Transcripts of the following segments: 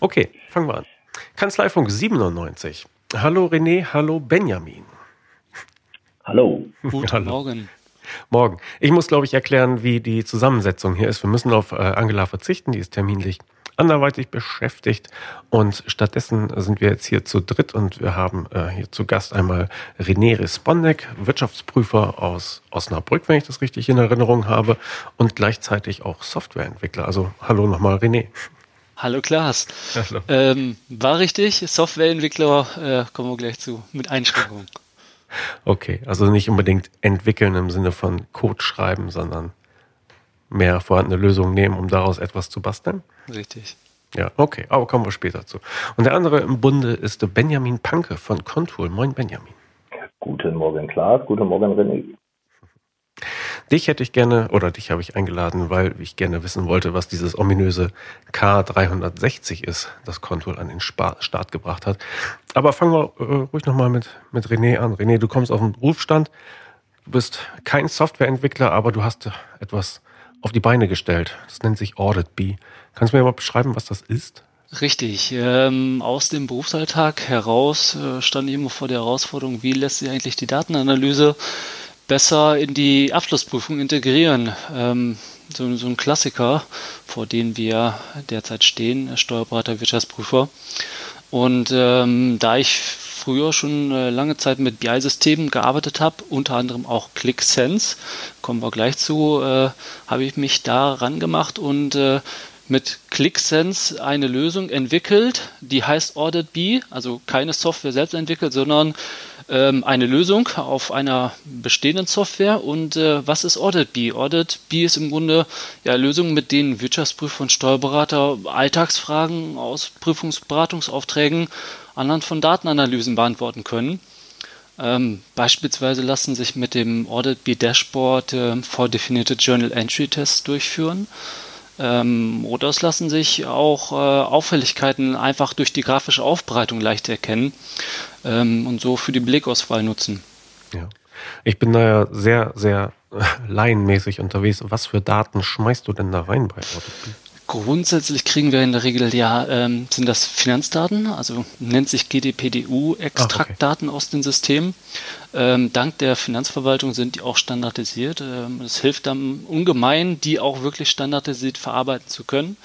Okay, fangen wir an. Kanzleifunk 97. Hallo René, hallo Benjamin. Hallo. Guten hallo. Morgen. Morgen. Ich muss, glaube ich, erklären, wie die Zusammensetzung hier ist. Wir müssen auf äh, Angela verzichten, die ist terminlich anderweitig beschäftigt. Und stattdessen sind wir jetzt hier zu dritt und wir haben äh, hier zu Gast einmal René Respondek, Wirtschaftsprüfer aus Osnabrück, wenn ich das richtig in Erinnerung habe, und gleichzeitig auch Softwareentwickler. Also hallo nochmal René. Hallo Klaas. Hallo. Ähm, war richtig, Softwareentwickler, äh, kommen wir gleich zu, mit Einschränkungen. Okay, also nicht unbedingt entwickeln im Sinne von Code schreiben, sondern mehr vorhandene Lösungen nehmen, um daraus etwas zu basteln? Richtig. Ja, okay, aber kommen wir später zu. Und der andere im Bunde ist Benjamin Panke von Contour. Moin Benjamin. Guten Morgen Klaas, guten Morgen René. Dich hätte ich gerne, oder dich habe ich eingeladen, weil ich gerne wissen wollte, was dieses ominöse K360 ist, das Contour an den Start gebracht hat. Aber fangen wir äh, ruhig nochmal mit, mit René an. René, du kommst auf den Berufsstand, du bist kein Softwareentwickler, aber du hast etwas auf die Beine gestellt. Das nennt sich Audit B. Kannst du mir mal beschreiben, was das ist? Richtig. Ähm, aus dem Berufsalltag heraus äh, stand immer vor der Herausforderung, wie lässt sich eigentlich die Datenanalyse besser in die Abschlussprüfung integrieren. Ähm, so, so, ein Klassiker, vor dem wir derzeit stehen, Steuerberater, Wirtschaftsprüfer. Und ähm, da ich früher schon äh, lange Zeit mit BI-Systemen gearbeitet habe, unter anderem auch ClickSense, kommen wir gleich zu, äh, habe ich mich da rangemacht und äh, mit ClickSense eine Lösung entwickelt, die heißt AuditB, also keine Software selbst entwickelt, sondern ähm, eine Lösung auf einer bestehenden Software. Und äh, was ist AuditB? AuditB ist im Grunde ja Lösungen, mit denen Wirtschaftsprüfer und Steuerberater Alltagsfragen aus Prüfungsberatungsaufträgen anhand von Datenanalysen beantworten können. Ähm, beispielsweise lassen sich mit dem AuditB Dashboard äh, vordefinierte Journal Entry Tests durchführen. Ähm, oder es lassen sich auch äh, Auffälligkeiten einfach durch die grafische Aufbereitung leicht erkennen ähm, und so für die Blickauswahl nutzen. Ja. Ich bin da ja sehr, sehr laienmäßig unterwegs. Was für Daten schmeißt du denn da rein bei AutoP? Grundsätzlich kriegen wir in der Regel ja, ähm, sind das Finanzdaten, also nennt sich GDPDU-Extraktdaten okay. aus den Systemen. Ähm, dank der Finanzverwaltung sind die auch standardisiert. Ähm, es hilft dann ungemein, die auch wirklich standardisiert verarbeiten zu können.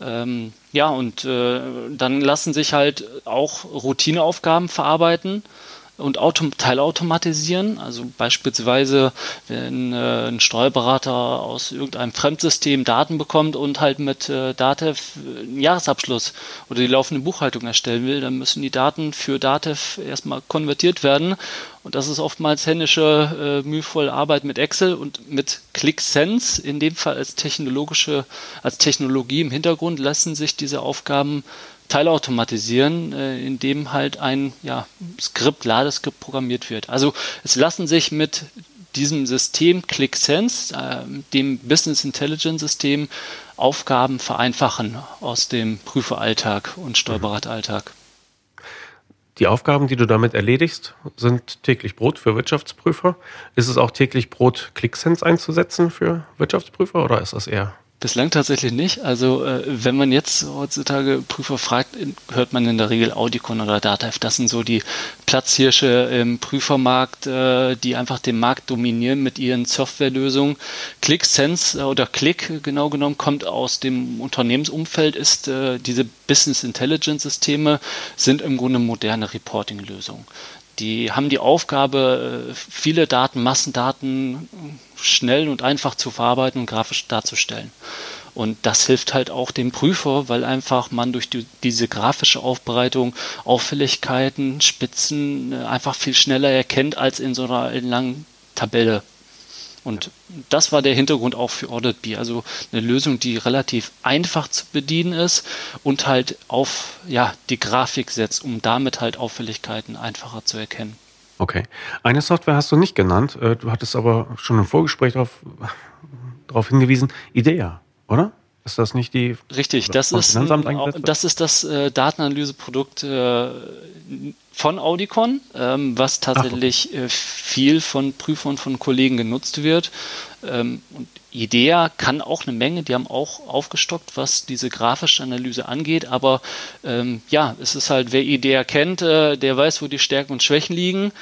Ähm, ja, und äh, dann lassen sich halt auch Routineaufgaben verarbeiten und autom teilautomatisieren. Also beispielsweise, wenn äh, ein Steuerberater aus irgendeinem Fremdsystem Daten bekommt und halt mit äh, Datev einen Jahresabschluss oder die laufende Buchhaltung erstellen will, dann müssen die Daten für Datev erstmal konvertiert werden. Und das ist oftmals händische, äh, mühevolle Arbeit mit Excel und mit ClickSense, in dem Fall als technologische, als Technologie im Hintergrund, lassen sich diese Aufgaben teilautomatisieren, äh, indem halt ein ja, Skript, Ladeskript programmiert wird. Also es lassen sich mit diesem System ClickSense, äh, dem Business Intelligence System, Aufgaben vereinfachen aus dem Prüferalltag und Steuerberateralltag. Die Aufgaben, die du damit erledigst, sind täglich Brot für Wirtschaftsprüfer. Ist es auch täglich Brot, ClickSense einzusetzen für Wirtschaftsprüfer oder ist das eher Bislang tatsächlich nicht. Also äh, wenn man jetzt heutzutage Prüfer fragt, hört man in der Regel Audicon oder DataF. Das sind so die Platzhirsche im Prüfermarkt, äh, die einfach den Markt dominieren mit ihren Softwarelösungen. ClickSense äh, oder Click genau genommen kommt aus dem Unternehmensumfeld, ist äh, diese Business Intelligence Systeme sind im Grunde moderne Reporting-Lösungen. Die haben die Aufgabe, äh, viele Daten, Massendaten schnell und einfach zu verarbeiten und grafisch darzustellen. Und das hilft halt auch dem Prüfer, weil einfach man durch die, diese grafische Aufbereitung Auffälligkeiten, Spitzen äh, einfach viel schneller erkennt als in so einer langen Tabelle. Und das war der Hintergrund auch für AuditB. Also eine Lösung, die relativ einfach zu bedienen ist und halt auf ja, die Grafik setzt, um damit halt Auffälligkeiten einfacher zu erkennen. Okay. Eine Software hast du nicht genannt. Äh, du hattest aber schon im Vorgespräch darauf, darauf hingewiesen. IDEA, oder? Ist das nicht die? Richtig, das ist, ein, das ist das äh, Datenanalyseprodukt äh, von Audicon, ähm, was tatsächlich äh, viel von Prüfern von Kollegen genutzt wird. Ähm, und IDEA kann auch eine Menge, die haben auch aufgestockt, was diese grafische Analyse angeht, aber ähm, ja, es ist halt, wer IDEA kennt, äh, der weiß, wo die Stärken und Schwächen liegen.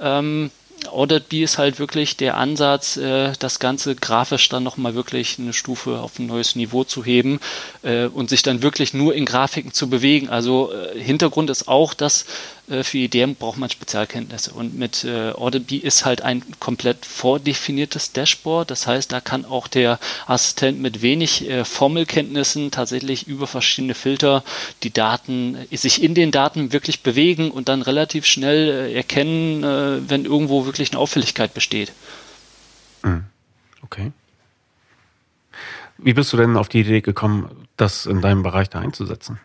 Ähm, AuditB ist halt wirklich der Ansatz, äh, das Ganze grafisch dann nochmal wirklich eine Stufe auf ein neues Niveau zu heben äh, und sich dann wirklich nur in Grafiken zu bewegen. Also äh, Hintergrund ist auch, dass für IDM braucht man Spezialkenntnisse. Und mit äh, Audible ist halt ein komplett vordefiniertes Dashboard. Das heißt, da kann auch der Assistent mit wenig äh, Formelkenntnissen tatsächlich über verschiedene Filter die Daten, äh, sich in den Daten wirklich bewegen und dann relativ schnell äh, erkennen, äh, wenn irgendwo wirklich eine Auffälligkeit besteht. Mhm. Okay. Wie bist du denn auf die Idee gekommen, das in deinem Bereich da einzusetzen?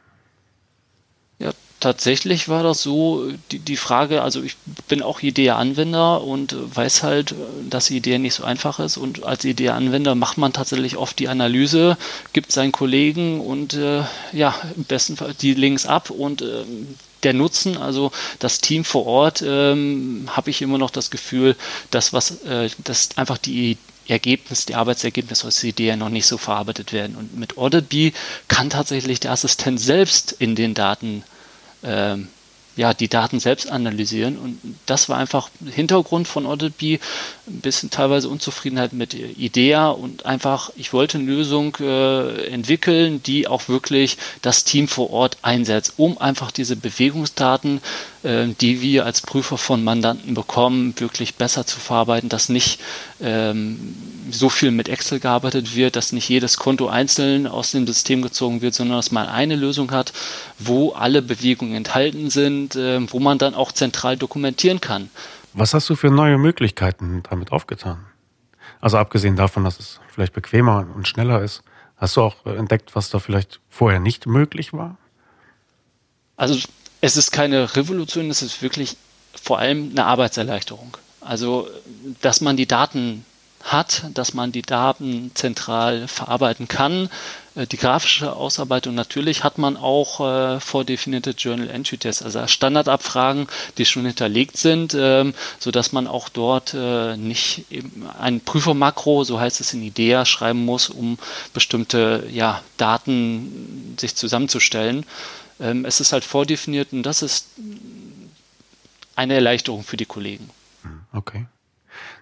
Ja, tatsächlich war das so, die, die Frage, also ich bin auch IDEA-Anwender und weiß halt, dass IDEA nicht so einfach ist und als IDEA-Anwender macht man tatsächlich oft die Analyse, gibt seinen Kollegen und äh, ja, im besten Fall die Links ab und äh, der Nutzen, also das Team vor Ort, ähm, habe ich immer noch das Gefühl, dass was, äh, dass einfach die Ergebnis, die Arbeitsergebnisse aus IDEA noch nicht so verarbeitet werden. Und mit AuditB kann tatsächlich der Assistent selbst in den Daten ähm, ja, die Daten selbst analysieren. Und das war einfach Hintergrund von AuditB, ein bisschen teilweise Unzufriedenheit mit IDEA und einfach, ich wollte eine Lösung äh, entwickeln, die auch wirklich das Team vor Ort einsetzt, um einfach diese Bewegungsdaten, äh, die wir als Prüfer von Mandanten bekommen, wirklich besser zu verarbeiten, dass nicht ähm, so viel mit Excel gearbeitet wird, dass nicht jedes Konto einzeln aus dem System gezogen wird, sondern dass man eine Lösung hat, wo alle Bewegungen enthalten sind, äh, wo man dann auch zentral dokumentieren kann. Was hast du für neue Möglichkeiten damit aufgetan? Also abgesehen davon, dass es vielleicht bequemer und schneller ist, hast du auch entdeckt, was da vielleicht vorher nicht möglich war? Also es ist keine Revolution, es ist wirklich vor allem eine Arbeitserleichterung. Also, dass man die Daten hat, dass man die Daten zentral verarbeiten kann. Äh, die grafische Ausarbeitung natürlich hat man auch äh, vordefinierte Journal Entry Tests, also Standardabfragen, die schon hinterlegt sind, ähm, so dass man auch dort äh, nicht ein Prüfermakro, so heißt es in IDEA, schreiben muss, um bestimmte ja, Daten sich zusammenzustellen. Ähm, es ist halt vordefiniert und das ist eine Erleichterung für die Kollegen. Okay.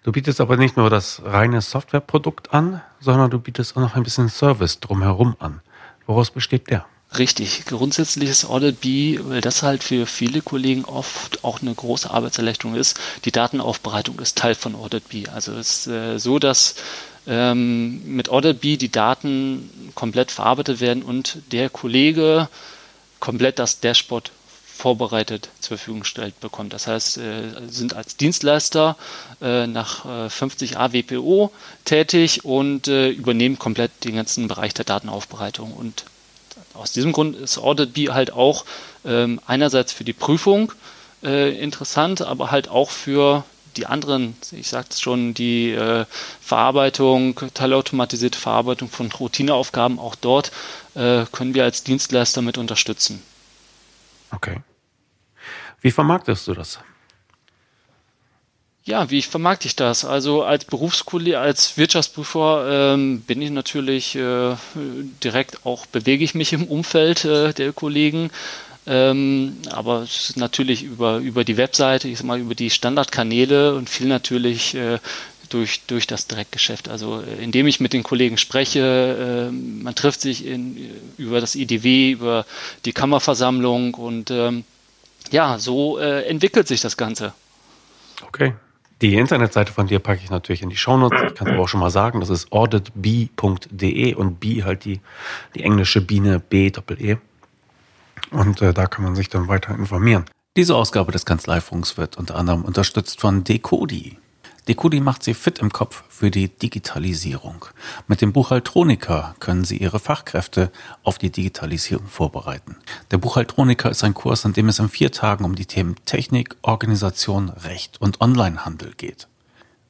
Du bietest aber nicht nur das reine Softwareprodukt an, sondern du bietest auch noch ein bisschen Service drumherum an. Woraus besteht der? Richtig, grundsätzlich ist Audit B, weil das halt für viele Kollegen oft auch eine große Arbeitserleichterung ist. Die Datenaufbereitung ist Teil von Audit B. Also es ist äh, so, dass ähm, mit Audit B die Daten komplett verarbeitet werden und der Kollege komplett das Dashboard vorbereitet zur Verfügung gestellt bekommt. Das heißt, äh, sind als Dienstleister äh, nach äh, 50 AWPO tätig und äh, übernehmen komplett den ganzen Bereich der Datenaufbereitung. Und aus diesem Grund ist AuditB halt auch ähm, einerseits für die Prüfung äh, interessant, aber halt auch für die anderen, ich sagte es schon, die äh, Verarbeitung, teilautomatisierte Verarbeitung von Routineaufgaben, auch dort äh, können wir als Dienstleister mit unterstützen. Okay. Wie vermarktest du das? Ja, wie vermarkte ich das? Also als Berufskollege, als Wirtschaftsprüfer ähm, bin ich natürlich äh, direkt auch, bewege ich mich im Umfeld äh, der Kollegen. Ähm, aber natürlich über, über die Webseite, ich sag mal, über die Standardkanäle und viel natürlich äh, durch, durch das Direktgeschäft. Also äh, indem ich mit den Kollegen spreche, äh, man trifft sich in, über das IDW, über die Kammerversammlung und ähm, ja, so äh, entwickelt sich das Ganze. Okay. Die Internetseite von dir packe ich natürlich in die Shownotes. Ich kann es aber auch schon mal sagen, das ist auditb.de und B halt die, die englische Biene B-Doppel-E. Und äh, da kann man sich dann weiter informieren. Diese Ausgabe des Kanzleifunks wird unter anderem unterstützt von Decodi. Decudi macht Sie fit im Kopf für die Digitalisierung. Mit dem Buchhaltroniker können Sie Ihre Fachkräfte auf die Digitalisierung vorbereiten. Der Buchhaltroniker ist ein Kurs, in dem es in vier Tagen um die Themen Technik, Organisation, Recht und Onlinehandel geht.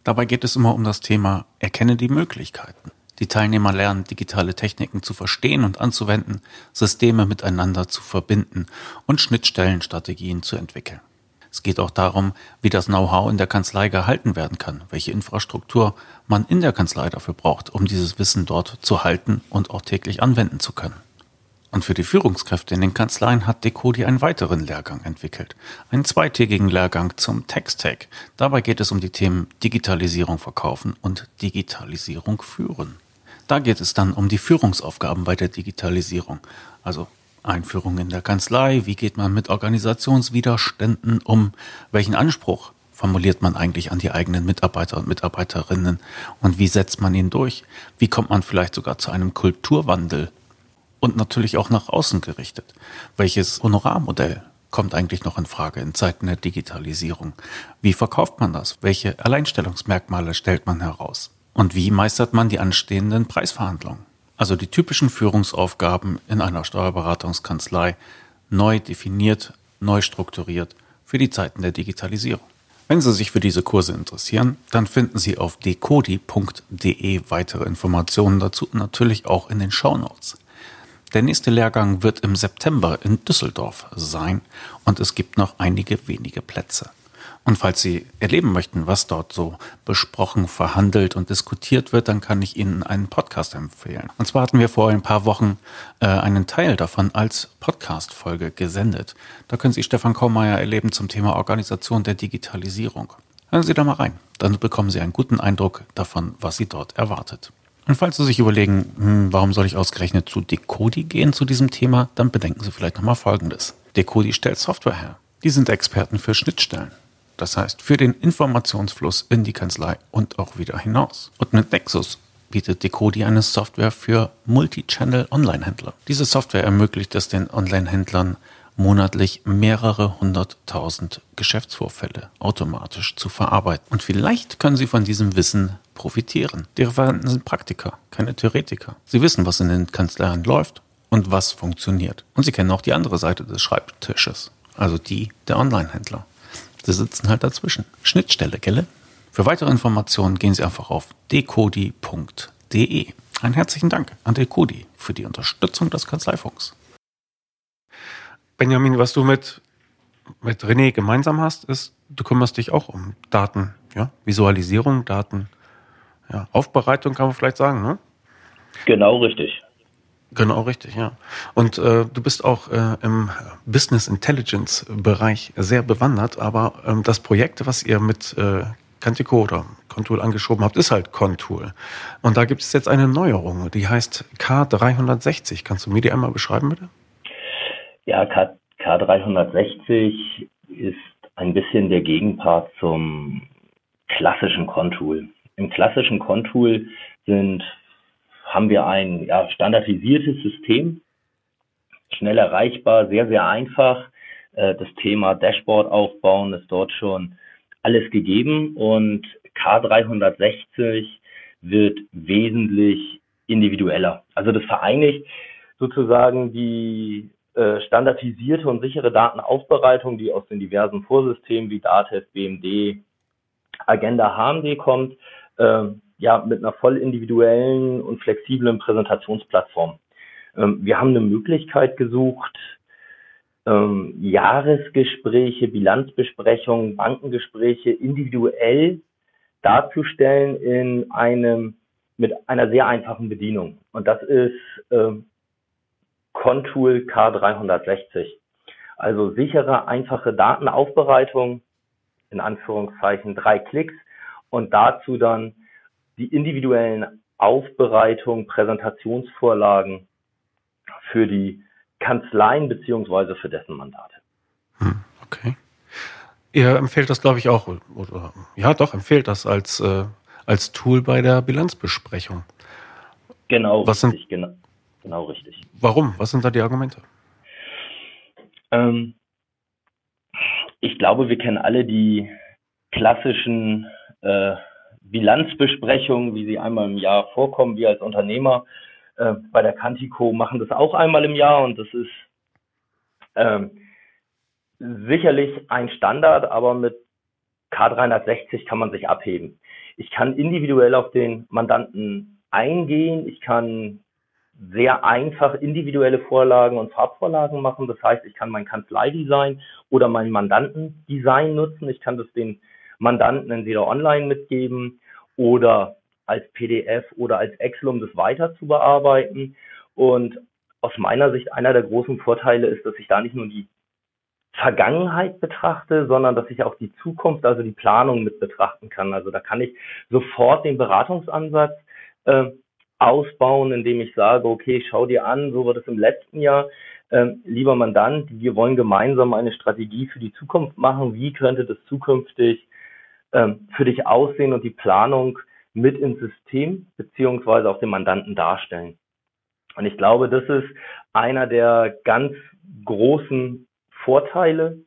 Dabei geht es immer um das Thema Erkenne die Möglichkeiten. Die Teilnehmer lernen, digitale Techniken zu verstehen und anzuwenden, Systeme miteinander zu verbinden und Schnittstellenstrategien zu entwickeln. Es geht auch darum, wie das Know-how in der Kanzlei gehalten werden kann, welche Infrastruktur man in der Kanzlei dafür braucht, um dieses Wissen dort zu halten und auch täglich anwenden zu können. Und für die Führungskräfte in den Kanzleien hat Decodi einen weiteren Lehrgang entwickelt. Einen zweitägigen Lehrgang zum Text-Tag. Dabei geht es um die Themen Digitalisierung verkaufen und Digitalisierung führen. Da geht es dann um die Führungsaufgaben bei der Digitalisierung. Also Einführung in der Kanzlei, wie geht man mit Organisationswiderständen um, welchen Anspruch formuliert man eigentlich an die eigenen Mitarbeiter und Mitarbeiterinnen und wie setzt man ihn durch, wie kommt man vielleicht sogar zu einem Kulturwandel und natürlich auch nach außen gerichtet. Welches Honorarmodell kommt eigentlich noch in Frage in Zeiten der Digitalisierung? Wie verkauft man das? Welche Alleinstellungsmerkmale stellt man heraus? Und wie meistert man die anstehenden Preisverhandlungen? Also die typischen Führungsaufgaben in einer Steuerberatungskanzlei, neu definiert, neu strukturiert für die Zeiten der Digitalisierung. Wenn Sie sich für diese Kurse interessieren, dann finden Sie auf decodi.de weitere Informationen dazu und natürlich auch in den Show Notes. Der nächste Lehrgang wird im September in Düsseldorf sein und es gibt noch einige wenige Plätze. Und falls Sie erleben möchten, was dort so besprochen, verhandelt und diskutiert wird, dann kann ich Ihnen einen Podcast empfehlen. Und zwar hatten wir vor ein paar Wochen äh, einen Teil davon als Podcast-Folge gesendet. Da können Sie Stefan Kaumeier erleben zum Thema Organisation der Digitalisierung. Hören Sie da mal rein. Dann bekommen Sie einen guten Eindruck davon, was Sie dort erwartet. Und falls Sie sich überlegen, hm, warum soll ich ausgerechnet zu Decodi gehen zu diesem Thema, dann bedenken Sie vielleicht nochmal Folgendes. Decodi stellt Software her. Die sind Experten für Schnittstellen. Das heißt, für den Informationsfluss in die Kanzlei und auch wieder hinaus. Und mit Nexus bietet Decodi eine Software für Multi-Channel Online-Händler. Diese Software ermöglicht es den Online-Händlern monatlich mehrere hunderttausend Geschäftsvorfälle automatisch zu verarbeiten. Und vielleicht können Sie von diesem Wissen profitieren. Die Referenten sind Praktiker, keine Theoretiker. Sie wissen, was in den Kanzleien läuft und was funktioniert. Und Sie kennen auch die andere Seite des Schreibtisches, also die der Online-Händler. Sie sitzen halt dazwischen. Schnittstelle, gelle? Für weitere Informationen gehen Sie einfach auf decodi.de. Einen herzlichen Dank an Decodi für die Unterstützung des Kanzleifunks. Benjamin, was du mit, mit René gemeinsam hast, ist, du kümmerst dich auch um Daten, ja? Visualisierung, Daten, ja, Aufbereitung kann man vielleicht sagen, ne? Genau richtig. Genau, richtig, ja. Und äh, du bist auch äh, im Business Intelligence Bereich sehr bewandert, aber ähm, das Projekt, was ihr mit äh, Cantico oder Contool angeschoben habt, ist halt Contool. Und da gibt es jetzt eine Neuerung, die heißt K360. Kannst du mir die einmal beschreiben, bitte? Ja, K K360 ist ein bisschen der Gegenpart zum klassischen Contool. Im klassischen Contool sind haben wir ein ja, standardisiertes System, schnell erreichbar, sehr, sehr einfach. Äh, das Thema Dashboard aufbauen ist dort schon alles gegeben und K360 wird wesentlich individueller. Also das vereinigt sozusagen die äh, standardisierte und sichere Datenaufbereitung, die aus den diversen Vorsystemen wie DATEV, BMD, Agenda HMD kommt, äh, ja, mit einer voll individuellen und flexiblen Präsentationsplattform. Ähm, wir haben eine Möglichkeit gesucht, ähm, Jahresgespräche, Bilanzbesprechungen, Bankengespräche individuell darzustellen in einem mit einer sehr einfachen Bedienung. Und das ist ähm, Contool K360. Also sichere, einfache Datenaufbereitung, in Anführungszeichen drei Klicks und dazu dann die individuellen Aufbereitung, Präsentationsvorlagen für die Kanzleien beziehungsweise für dessen Mandate. Hm, okay. Ihr empfehlt das, glaube ich, auch, oder ja, doch, empfehlt das als, äh, als Tool bei der Bilanzbesprechung. Genau, Was richtig, sind, genau, genau richtig. Warum? Was sind da die Argumente? Ähm, ich glaube, wir kennen alle die klassischen äh, Bilanzbesprechungen, wie sie einmal im Jahr vorkommen. Wir als Unternehmer äh, bei der Cantico machen das auch einmal im Jahr und das ist ähm, sicherlich ein Standard, aber mit K360 kann man sich abheben. Ich kann individuell auf den Mandanten eingehen, ich kann sehr einfach individuelle Vorlagen und Farbvorlagen machen. Das heißt, ich kann mein Kanzleidesign oder mein Mandantendesign nutzen. Ich kann das den Mandanten entweder online mitgeben oder als PDF oder als Excel, um das weiter zu bearbeiten. Und aus meiner Sicht einer der großen Vorteile ist, dass ich da nicht nur die Vergangenheit betrachte, sondern dass ich auch die Zukunft, also die Planung mit betrachten kann. Also da kann ich sofort den Beratungsansatz äh, ausbauen, indem ich sage, okay, schau dir an, so war das im letzten Jahr. Ähm, lieber Mandant, wir wollen gemeinsam eine Strategie für die Zukunft machen. Wie könnte das zukünftig ähm, für dich aussehen und die Planung mit ins System beziehungsweise auch dem Mandanten darstellen? Und ich glaube, das ist einer der ganz großen Vorteile,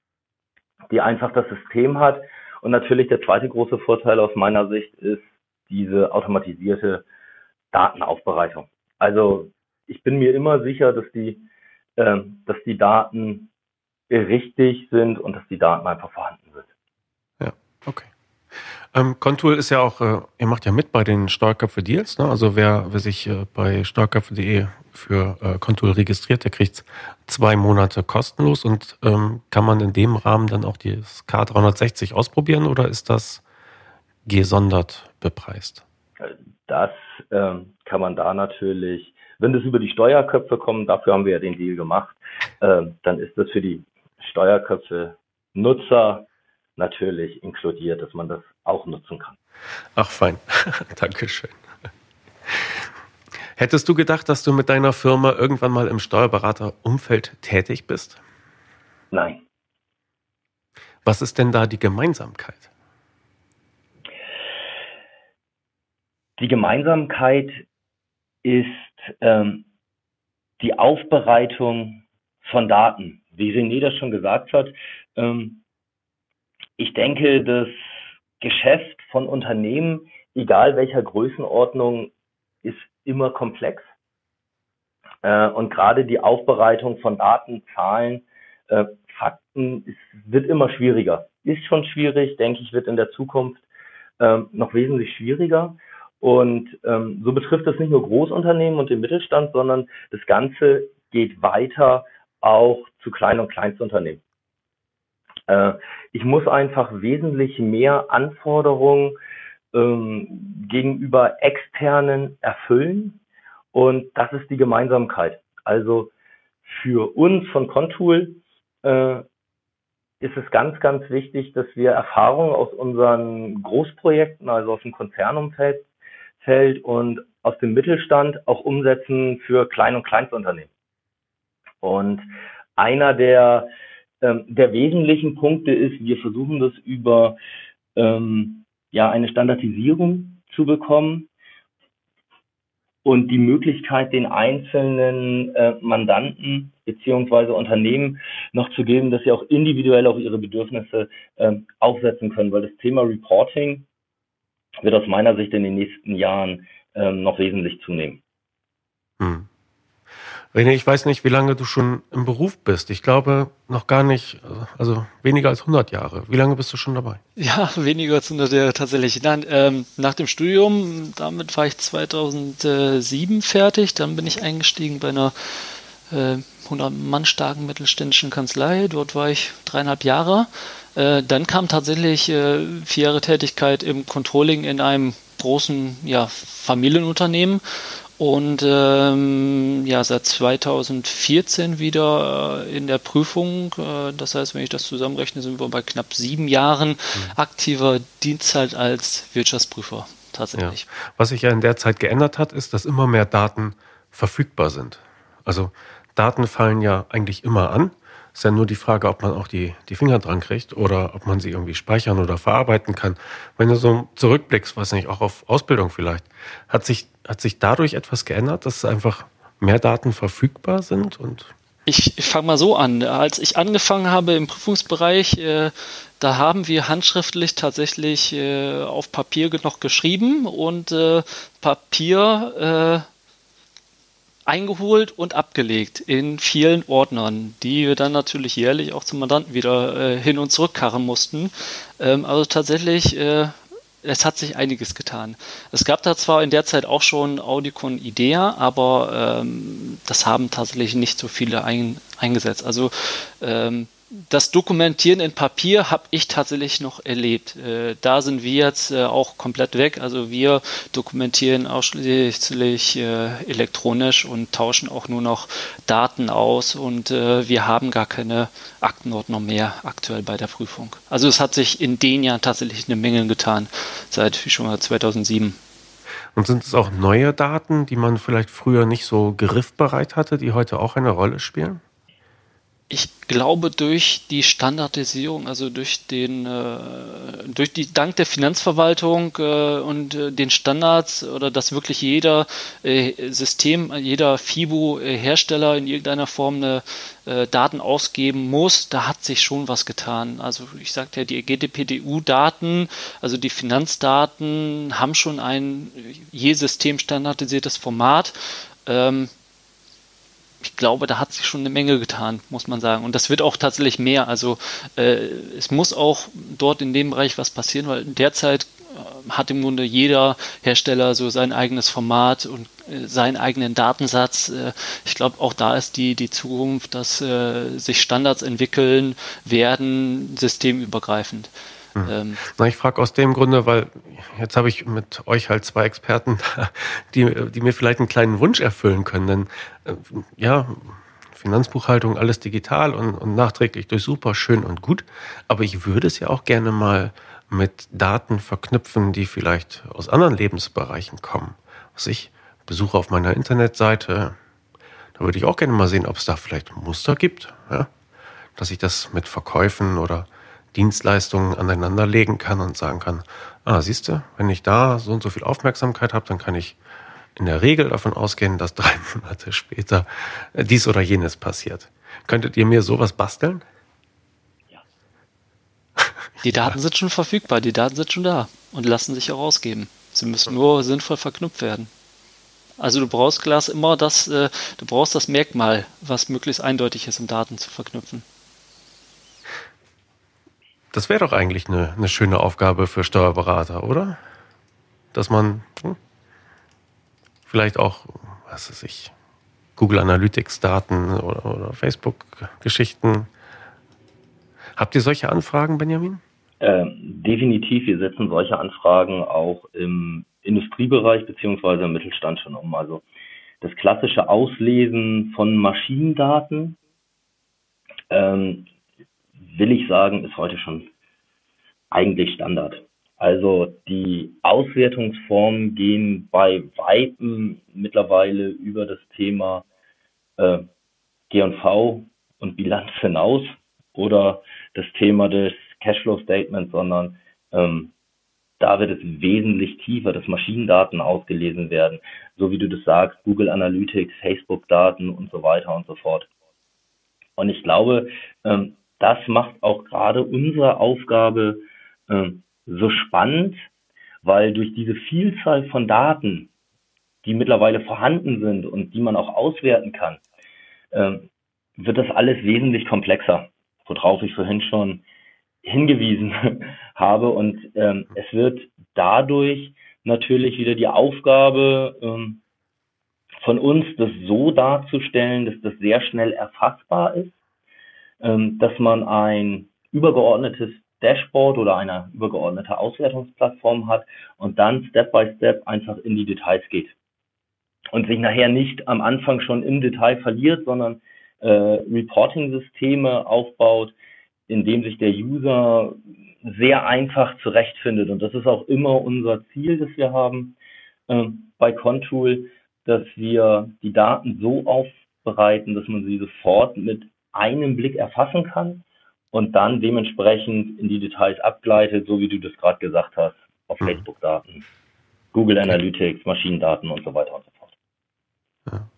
die einfach das System hat. Und natürlich der zweite große Vorteil aus meiner Sicht ist diese automatisierte Datenaufbereitung. Also ich bin mir immer sicher, dass die, äh, dass die Daten richtig sind und dass die Daten einfach vorhanden sind. Ja, okay. Ähm, Contour ist ja auch, äh, ihr macht ja mit bei den Steuerköpfe Deals. Ne? Also wer, wer sich äh, bei steuerköpfe.de für äh, Contour registriert, der kriegt zwei Monate kostenlos und ähm, kann man in dem Rahmen dann auch das K360 ausprobieren oder ist das gesondert bepreist? Das ähm, kann man da natürlich, wenn das über die Steuerköpfe kommt, dafür haben wir ja den Deal gemacht, äh, dann ist das für die Steuerköpfe Nutzer natürlich inkludiert, dass man das auch nutzen kann. Ach fein, Dankeschön. Hättest du gedacht, dass du mit deiner Firma irgendwann mal im Steuerberaterumfeld tätig bist? Nein. Was ist denn da die Gemeinsamkeit? Die Gemeinsamkeit ist ähm, die Aufbereitung von Daten. Wie René das schon gesagt hat, ähm, ich denke, das Geschäft von Unternehmen, egal welcher Größenordnung, ist immer komplex. Äh, und gerade die Aufbereitung von Daten, Zahlen, äh, Fakten ist, wird immer schwieriger. Ist schon schwierig, denke ich, wird in der Zukunft äh, noch wesentlich schwieriger. Und ähm, so betrifft das nicht nur Großunternehmen und den Mittelstand, sondern das Ganze geht weiter auch zu Klein- und Kleinstunternehmen. Äh, ich muss einfach wesentlich mehr Anforderungen ähm, gegenüber externen erfüllen. Und das ist die Gemeinsamkeit. Also für uns von Contool äh, ist es ganz, ganz wichtig, dass wir Erfahrungen aus unseren Großprojekten, also aus dem Konzernumfeld Feld und aus dem Mittelstand auch umsetzen für Klein- und Kleinstunternehmen. Und einer der ähm, der wesentlichen Punkte ist, wir versuchen das über ähm, ja, eine Standardisierung zu bekommen und die Möglichkeit, den einzelnen äh, Mandanten beziehungsweise Unternehmen noch zu geben, dass sie auch individuell auf ihre Bedürfnisse äh, aufsetzen können, weil das Thema Reporting wird aus meiner Sicht in den nächsten Jahren äh, noch wesentlich zunehmen. Hm. René, ich weiß nicht, wie lange du schon im Beruf bist. Ich glaube noch gar nicht, also weniger als 100 Jahre. Wie lange bist du schon dabei? Ja, weniger als 100 Jahre tatsächlich. Nein, ähm, nach dem Studium, damit war ich 2007 fertig. Dann bin ich eingestiegen bei einer äh, 100 Mann starken mittelständischen Kanzlei. Dort war ich dreieinhalb Jahre. Äh, dann kam tatsächlich äh, vier Jahre Tätigkeit im Controlling in einem großen ja, Familienunternehmen und ähm, ja, seit 2014 wieder äh, in der Prüfung. Äh, das heißt, wenn ich das zusammenrechne, sind wir bei knapp sieben Jahren mhm. aktiver Dienstzeit als Wirtschaftsprüfer tatsächlich. Ja. Was sich ja in der Zeit geändert hat, ist, dass immer mehr Daten verfügbar sind. Also Daten fallen ja eigentlich immer an. Ist ja nur die Frage, ob man auch die, die Finger dran kriegt oder ob man sie irgendwie speichern oder verarbeiten kann. Wenn du so zurückblickst, weiß nicht, auch auf Ausbildung vielleicht, hat sich, hat sich dadurch etwas geändert, dass einfach mehr Daten verfügbar sind und ich fange mal so an. Als ich angefangen habe im Prüfungsbereich, äh, da haben wir handschriftlich tatsächlich äh, auf Papier noch geschrieben und äh, Papier äh, eingeholt und abgelegt in vielen Ordnern, die wir dann natürlich jährlich auch zum Mandanten wieder äh, hin und zurück karren mussten. Ähm, also tatsächlich äh, es hat sich einiges getan. Es gab da zwar in der Zeit auch schon Audicon Idea, aber ähm, das haben tatsächlich nicht so viele ein, eingesetzt. Also ähm, das Dokumentieren in Papier habe ich tatsächlich noch erlebt. Äh, da sind wir jetzt äh, auch komplett weg. Also wir dokumentieren ausschließlich äh, elektronisch und tauschen auch nur noch Daten aus und äh, wir haben gar keine Aktenordnung mehr aktuell bei der Prüfung. Also es hat sich in den Jahren tatsächlich eine Menge getan, seit wie schon mal 2007. Und sind es auch neue Daten, die man vielleicht früher nicht so griffbereit hatte, die heute auch eine Rolle spielen? Ich glaube, durch die Standardisierung, also durch den, äh, durch die, dank der Finanzverwaltung äh, und äh, den Standards oder dass wirklich jeder äh, System, jeder FIBO-Hersteller in irgendeiner Form eine äh, Daten ausgeben muss, da hat sich schon was getan. Also ich sagte ja, die GDPDU-Daten, also die Finanzdaten haben schon ein je System standardisiertes Format. Ähm, ich glaube, da hat sich schon eine Menge getan, muss man sagen. Und das wird auch tatsächlich mehr. Also äh, es muss auch dort in dem Bereich was passieren, weil derzeit äh, hat im Grunde jeder Hersteller so sein eigenes Format und äh, seinen eigenen Datensatz. Äh, ich glaube, auch da ist die, die Zukunft, dass sich Standards entwickeln werden, systemübergreifend. Mhm. Ähm, Na, ich frage aus dem Grunde, weil jetzt habe ich mit euch halt zwei Experten, die, die mir vielleicht einen kleinen Wunsch erfüllen können. Denn äh, ja, Finanzbuchhaltung, alles digital und, und nachträglich durch super schön und gut. Aber ich würde es ja auch gerne mal mit Daten verknüpfen, die vielleicht aus anderen Lebensbereichen kommen. Was ich besuche auf meiner Internetseite, da würde ich auch gerne mal sehen, ob es da vielleicht Muster gibt, ja? dass ich das mit Verkäufen oder Dienstleistungen aneinanderlegen kann und sagen kann, ah, siehst du, wenn ich da so und so viel Aufmerksamkeit habe, dann kann ich in der Regel davon ausgehen, dass drei Monate später dies oder jenes passiert. Könntet ihr mir sowas basteln? Ja. Die Daten ja. sind schon verfügbar, die Daten sind schon da und lassen sich auch ausgeben. Sie müssen nur sinnvoll verknüpft werden. Also du brauchst Glas immer das, äh, du brauchst das Merkmal, was möglichst eindeutig ist, um Daten zu verknüpfen. Das wäre doch eigentlich eine, eine schöne Aufgabe für Steuerberater, oder? Dass man hm, vielleicht auch, was weiß ich, Google Analytics Daten oder, oder Facebook Geschichten. Habt ihr solche Anfragen, Benjamin? Ähm, definitiv. Wir setzen solche Anfragen auch im Industriebereich beziehungsweise im Mittelstand schon um. Also das klassische Auslesen von Maschinendaten ähm, will ich sagen, ist heute schon eigentlich Standard. Also die Auswertungsformen gehen bei Weitem mittlerweile über das Thema äh, G&V und Bilanz hinaus oder das Thema des Cashflow Statements, sondern ähm, da wird es wesentlich tiefer, dass Maschinendaten ausgelesen werden, so wie du das sagst, Google Analytics, Facebook-Daten und so weiter und so fort. Und ich glaube, ähm, das macht auch gerade unsere Aufgabe äh, so spannend, weil durch diese Vielzahl von Daten, die mittlerweile vorhanden sind und die man auch auswerten kann, äh, wird das alles wesentlich komplexer, worauf ich vorhin schon hingewiesen habe. Und ähm, es wird dadurch natürlich wieder die Aufgabe ähm, von uns, das so darzustellen, dass das sehr schnell erfassbar ist, dass man ein übergeordnetes Dashboard oder eine übergeordnete Auswertungsplattform hat und dann Step by Step einfach in die Details geht und sich nachher nicht am Anfang schon im Detail verliert, sondern äh, Reporting-Systeme aufbaut, in dem sich der User sehr einfach zurechtfindet. Und das ist auch immer unser Ziel, das wir haben äh, bei Contool, dass wir die Daten so aufbereiten, dass man sie sofort mit einem Blick erfassen kann und dann dementsprechend in die Details abgleitet, so wie du das gerade gesagt hast, auf mhm. Facebook-Daten, Google Analytics, Maschinendaten und so weiter und so fort. Ja.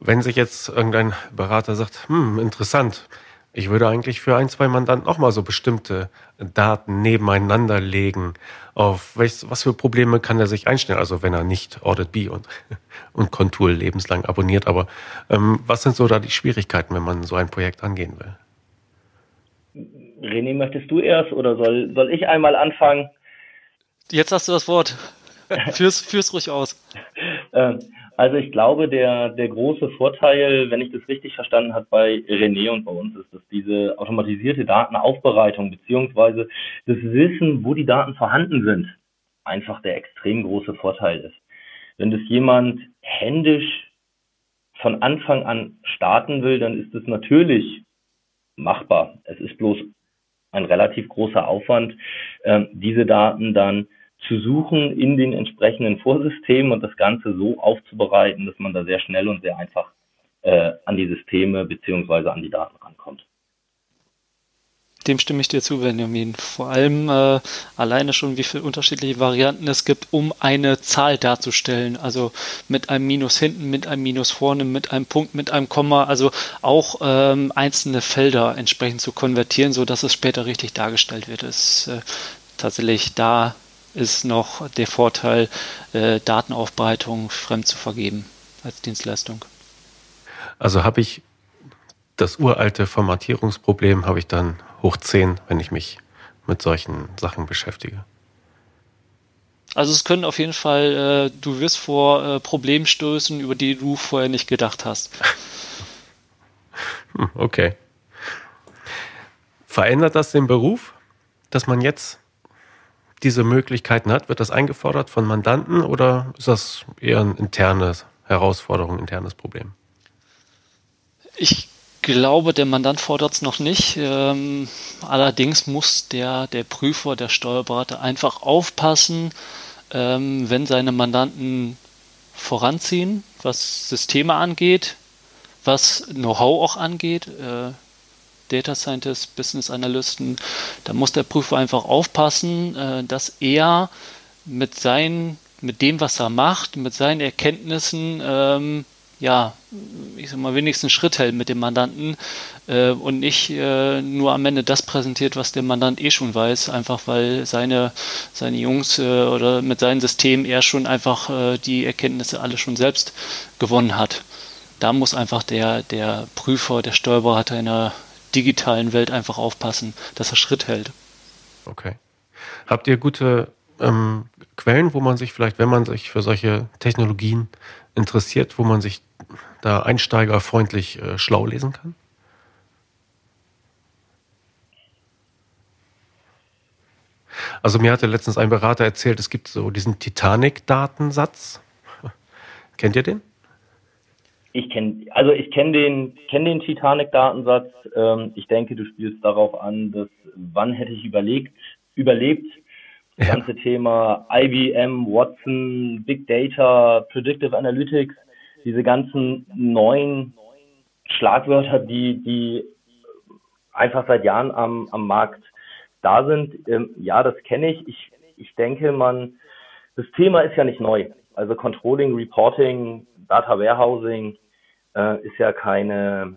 Wenn sich jetzt irgendein Berater sagt, hm, interessant, ich würde eigentlich für ein, zwei Mandanten auch mal so bestimmte Daten nebeneinander legen. Auf welch, was für Probleme kann er sich einstellen? Also wenn er nicht Audit B und, und Contour lebenslang abonniert. Aber ähm, was sind so da die Schwierigkeiten, wenn man so ein Projekt angehen will? René, möchtest du erst oder soll, soll ich einmal anfangen? Jetzt hast du das Wort. Führ's, führ's ruhig aus. Also ich glaube, der, der große Vorteil, wenn ich das richtig verstanden habe, bei René und bei uns ist, dass diese automatisierte Datenaufbereitung beziehungsweise das Wissen, wo die Daten vorhanden sind, einfach der extrem große Vorteil ist. Wenn das jemand händisch von Anfang an starten will, dann ist es natürlich machbar. Es ist bloß ein relativ großer Aufwand, ähm, diese Daten dann zu suchen in den entsprechenden Vorsystemen und das Ganze so aufzubereiten, dass man da sehr schnell und sehr einfach äh, an die Systeme beziehungsweise an die Daten rankommt. Dem stimme ich dir zu, Benjamin. Vor allem äh, alleine schon, wie viele unterschiedliche Varianten es gibt, um eine Zahl darzustellen. Also mit einem Minus hinten, mit einem Minus vorne, mit einem Punkt, mit einem Komma. Also auch ähm, einzelne Felder entsprechend zu konvertieren, so dass es später richtig dargestellt wird. Ist äh, tatsächlich da ist noch der Vorteil, äh, Datenaufbereitung fremd zu vergeben als Dienstleistung. Also habe ich das uralte Formatierungsproblem habe ich dann hoch 10, wenn ich mich mit solchen Sachen beschäftige. Also es können auf jeden Fall, äh, du wirst vor äh, Problemen stößen, über die du vorher nicht gedacht hast. Hm, okay. Verändert das den Beruf, dass man jetzt diese Möglichkeiten hat? Wird das eingefordert von Mandanten oder ist das eher eine interne Herausforderung, ein internes Problem? Ich glaube, der Mandant fordert es noch nicht. Ähm, allerdings muss der, der Prüfer, der Steuerberater einfach aufpassen, ähm, wenn seine Mandanten voranziehen, was Systeme angeht, was Know-how auch angeht. Äh, Data Scientist, Business Analysten, da muss der Prüfer einfach aufpassen, äh, dass er mit seinen, mit dem, was er macht, mit seinen Erkenntnissen, ähm, ja, ich sag mal, wenigstens Schritt hält mit dem Mandanten äh, und nicht äh, nur am Ende das präsentiert, was der Mandant eh schon weiß, einfach weil seine, seine Jungs äh, oder mit seinem System er schon einfach äh, die Erkenntnisse alle schon selbst gewonnen hat. Da muss einfach der, der Prüfer, der Steuerberater in der digitalen Welt einfach aufpassen, dass er Schritt hält. Okay. Habt ihr gute ähm, Quellen, wo man sich vielleicht, wenn man sich für solche Technologien interessiert, wo man sich da einsteigerfreundlich äh, schlau lesen kann? Also mir hatte letztens ein Berater erzählt, es gibt so diesen Titanic-Datensatz. Kennt ihr den? Ich kenne, also ich kenne den, kenne den Titanic-Datensatz. Ähm, ich denke, du spielst darauf an, dass wann hätte ich überlegt, überlebt, das ja. ganze Thema IBM, Watson, Big Data, Predictive Analytics, diese ganzen neuen Schlagwörter, die, die einfach seit Jahren am, am Markt da sind. Ähm, ja, das kenne ich. ich. Ich denke, man, das Thema ist ja nicht neu. Also Controlling, Reporting, Data Warehousing, äh, ist ja keine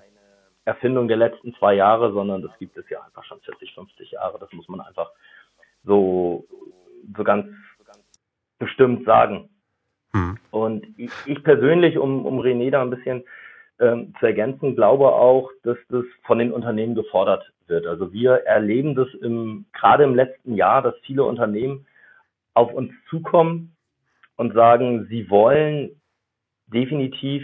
Erfindung der letzten zwei Jahre, sondern das gibt es ja einfach schon 40, 50 Jahre. Das muss man einfach so, so ganz bestimmt sagen. Hm. Und ich, ich, persönlich, um, um René da ein bisschen ähm, zu ergänzen, glaube auch, dass das von den Unternehmen gefordert wird. Also wir erleben das im, gerade im letzten Jahr, dass viele Unternehmen auf uns zukommen und sagen, sie wollen definitiv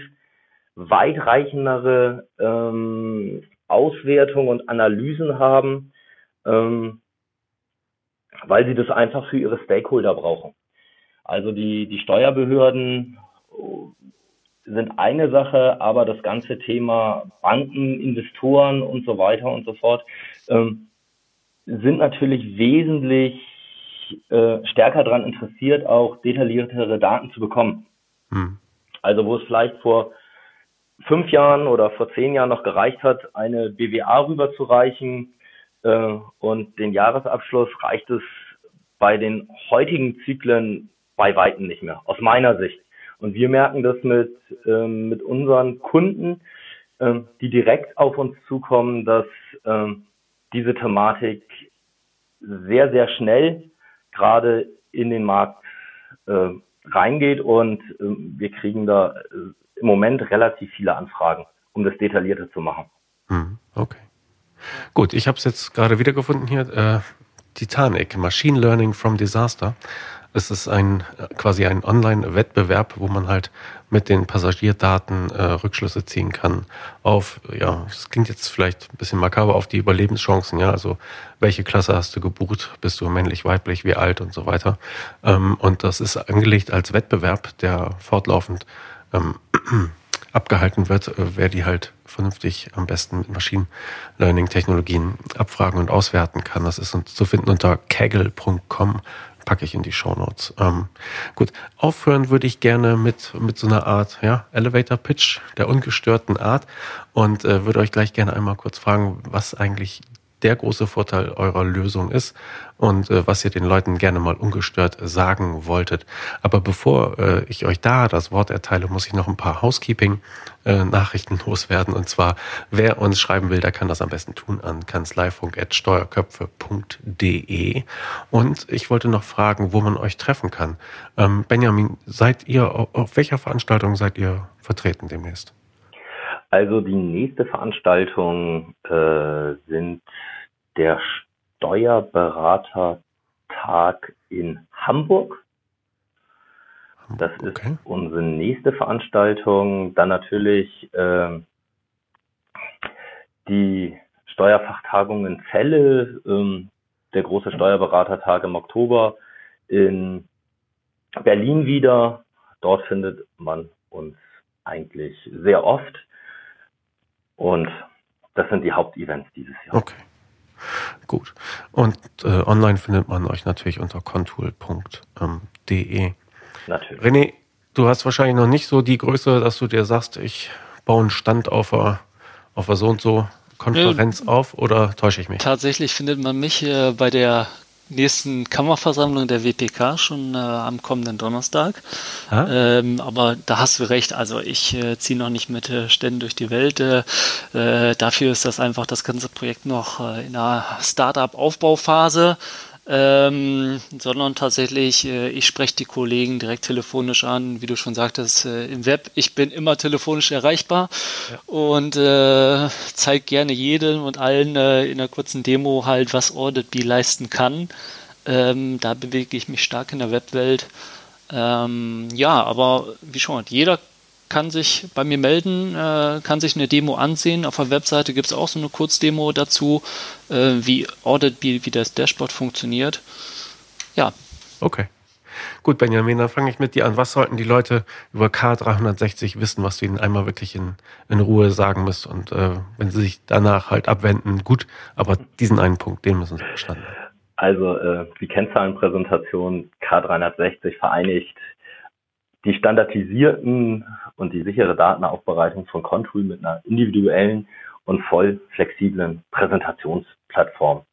weitreichendere ähm, Auswertungen und Analysen haben, ähm, weil sie das einfach für ihre Stakeholder brauchen. Also die, die Steuerbehörden sind eine Sache, aber das ganze Thema Banken, Investoren und so weiter und so fort ähm, sind natürlich wesentlich äh, stärker daran interessiert, auch detailliertere Daten zu bekommen. Hm. Also wo es vielleicht vor fünf Jahren oder vor zehn Jahren noch gereicht hat, eine BWA rüberzureichen äh, und den Jahresabschluss reicht es bei den heutigen Zyklen bei Weitem nicht mehr, aus meiner Sicht. Und wir merken das mit, ähm, mit unseren Kunden, ähm, die direkt auf uns zukommen, dass ähm, diese Thematik sehr, sehr schnell gerade in den Markt äh, reingeht und äh, wir kriegen da äh, im Moment relativ viele Anfragen, um das detaillierter zu machen. Hm, okay. Gut, ich habe es jetzt gerade wiedergefunden hier. Äh, Titanic, Machine Learning from Disaster. Es ist ein quasi ein Online-Wettbewerb, wo man halt mit den Passagierdaten äh, Rückschlüsse ziehen kann auf, ja, es klingt jetzt vielleicht ein bisschen makaber, auf die Überlebenschancen, ja, also welche Klasse hast du gebucht, bist du männlich, weiblich, wie alt und so weiter. Ähm, und das ist angelegt als Wettbewerb, der fortlaufend ähm, abgehalten wird, äh, wer die halt vernünftig am besten mit Machine Learning Technologien abfragen und auswerten kann. Das ist zu finden unter kaggle.com packe ich in die Show Notes. Ähm, gut, aufhören würde ich gerne mit, mit so einer Art ja, Elevator Pitch der ungestörten Art und äh, würde euch gleich gerne einmal kurz fragen, was eigentlich der große Vorteil eurer Lösung ist und äh, was ihr den Leuten gerne mal ungestört sagen wolltet. Aber bevor äh, ich euch da das Wort erteile, muss ich noch ein paar Housekeeping-Nachrichten äh, loswerden. Und zwar, wer uns schreiben will, der kann das am besten tun an kanzleifunk.steuerköpfe.de. Und ich wollte noch fragen, wo man euch treffen kann. Ähm, Benjamin, seid ihr, auf welcher Veranstaltung seid ihr vertreten demnächst? Also die nächste Veranstaltung äh, sind der Steuerberatertag in Hamburg. Das okay. ist unsere nächste Veranstaltung. Dann natürlich äh, die Steuerfachtagung in Celle, ähm, der große Steuerberatertag im Oktober in Berlin wieder. Dort findet man uns eigentlich sehr oft. Und das sind die Hauptevents dieses Jahr. Okay. Gut. Und äh, online findet man euch natürlich unter contool.de. Natürlich. René, du hast wahrscheinlich noch nicht so die Größe, dass du dir sagst, ich baue einen Stand auf einer, auf einer so und so Konferenz ja, auf oder täusche ich mich? Tatsächlich findet man mich äh, bei der nächsten Kammerversammlung der WPK schon äh, am kommenden Donnerstag. Ah. Ähm, aber da hast du recht. Also ich äh, ziehe noch nicht mit äh, Ständen durch die Welt. Äh, äh, dafür ist das einfach das ganze Projekt noch äh, in einer Startup-Aufbauphase ähm, sondern tatsächlich, äh, ich spreche die Kollegen direkt telefonisch an, wie du schon sagtest, äh, im Web. Ich bin immer telefonisch erreichbar ja. und äh, zeige gerne jedem und allen äh, in einer kurzen Demo halt, was AuditB leisten kann. Ähm, da bewege ich mich stark in der Webwelt. Ähm, ja, aber wie schon, jeder kann sich bei mir melden, äh, kann sich eine Demo ansehen. Auf der Webseite gibt es auch so eine Kurzdemo dazu, äh, wie Audit, wie, wie das Dashboard funktioniert. Ja. Okay. Gut, Benjamin, dann fange ich mit dir an. Was sollten die Leute über K360 wissen, was du ihnen einmal wirklich in, in Ruhe sagen musst? Und äh, wenn sie sich danach halt abwenden, gut, aber diesen einen Punkt, den müssen sie verstanden haben. Also äh, die Kennzahlenpräsentation K360 vereinigt die standardisierten und die sichere Datenaufbereitung von Contool mit einer individuellen und voll flexiblen Präsentationsplattform.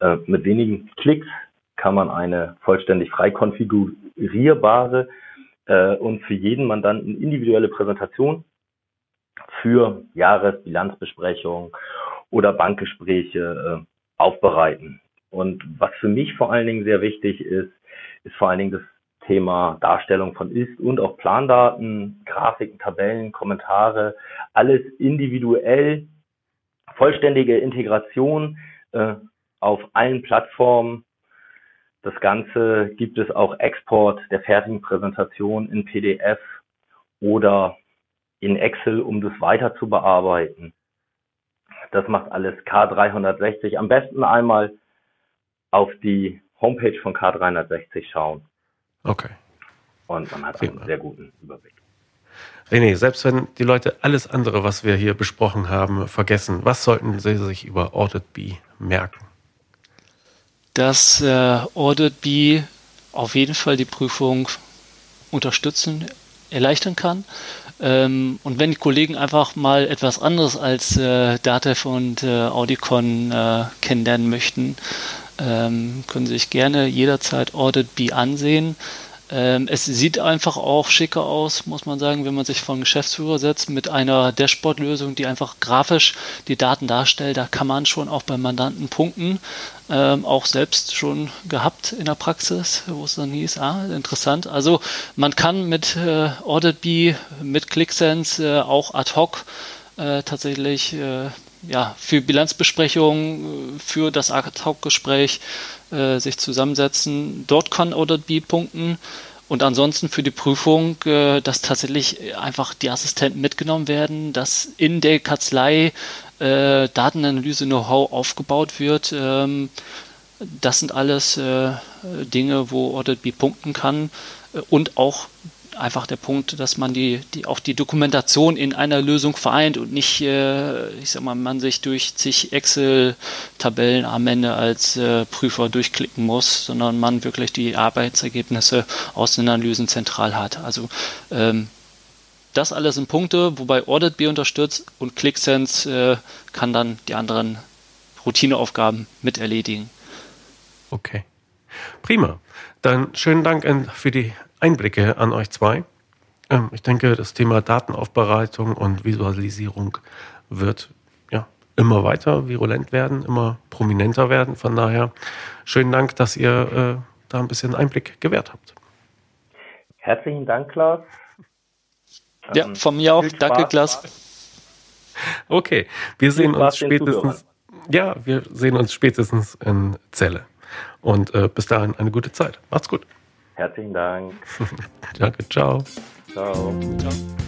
Äh, mit wenigen Klicks kann man eine vollständig frei konfigurierbare äh, und für jeden Mandanten individuelle Präsentation für Jahresbilanzbesprechung oder Bankgespräche äh, aufbereiten. Und was für mich vor allen Dingen sehr wichtig ist, ist vor allen Dingen das Thema Darstellung von Ist- und auch Plandaten, Grafiken, Tabellen, Kommentare, alles individuell, vollständige Integration äh, auf allen Plattformen. Das Ganze gibt es auch Export der fertigen Präsentation in PDF oder in Excel, um das weiter zu bearbeiten. Das macht alles K360. Am besten einmal auf die Homepage von K360 schauen. Okay. Und man hat einen sehr guten Überblick. René, selbst wenn die Leute alles andere, was wir hier besprochen haben, vergessen, was sollten sie sich über Audit B merken? Dass äh, Audit B auf jeden Fall die Prüfung unterstützen, erleichtern kann. Ähm, und wenn die Kollegen einfach mal etwas anderes als äh, DATEV und äh, Audicon äh, kennenlernen möchten, ähm, können Sie sich gerne jederzeit Audit B ansehen. Ähm, es sieht einfach auch schicker aus, muss man sagen, wenn man sich von Geschäftsführer setzt mit einer Dashboard-Lösung, die einfach grafisch die Daten darstellt. Da kann man schon auch beim Mandanten punkten. Ähm, auch selbst schon gehabt in der Praxis, wo es dann hieß, ah, interessant. Also man kann mit äh, AuditB, mit ClickSense äh, auch ad hoc äh, tatsächlich äh, ja, für Bilanzbesprechungen, für das Ad-Hoc-Gespräch äh, sich zusammensetzen. Dort kann ODB punkten. Und ansonsten für die Prüfung, äh, dass tatsächlich einfach die Assistenten mitgenommen werden, dass in der Kanzlei äh, Datenanalyse-Know-how aufgebaut wird. Ähm, das sind alles äh, Dinge, wo AuditB punkten kann. Äh, und auch einfach der Punkt, dass man die, die auch die Dokumentation in einer Lösung vereint und nicht, äh, ich sag mal, man sich durch zig Excel-Tabellen am Ende als äh, Prüfer durchklicken muss, sondern man wirklich die Arbeitsergebnisse aus den Analysen zentral hat. Also ähm, das alles sind Punkte, wobei AuditB unterstützt und ClickSense äh, kann dann die anderen Routineaufgaben mit erledigen. Okay. Prima. Dann schönen Dank für die Einblicke an euch zwei. Ähm, ich denke, das Thema Datenaufbereitung und Visualisierung wird ja immer weiter virulent werden, immer prominenter werden. Von daher schönen Dank, dass ihr äh, da ein bisschen Einblick gewährt habt. Herzlichen Dank, Klaus. Ja, ähm, von mir auch. Danke, Klaus. Okay, wir sehen uns spätestens. Ja, wir sehen uns spätestens in Celle. Und äh, bis dahin eine gute Zeit. Macht's gut. Herzlichen Dank. Danke, ciao. Ciao. Ciao.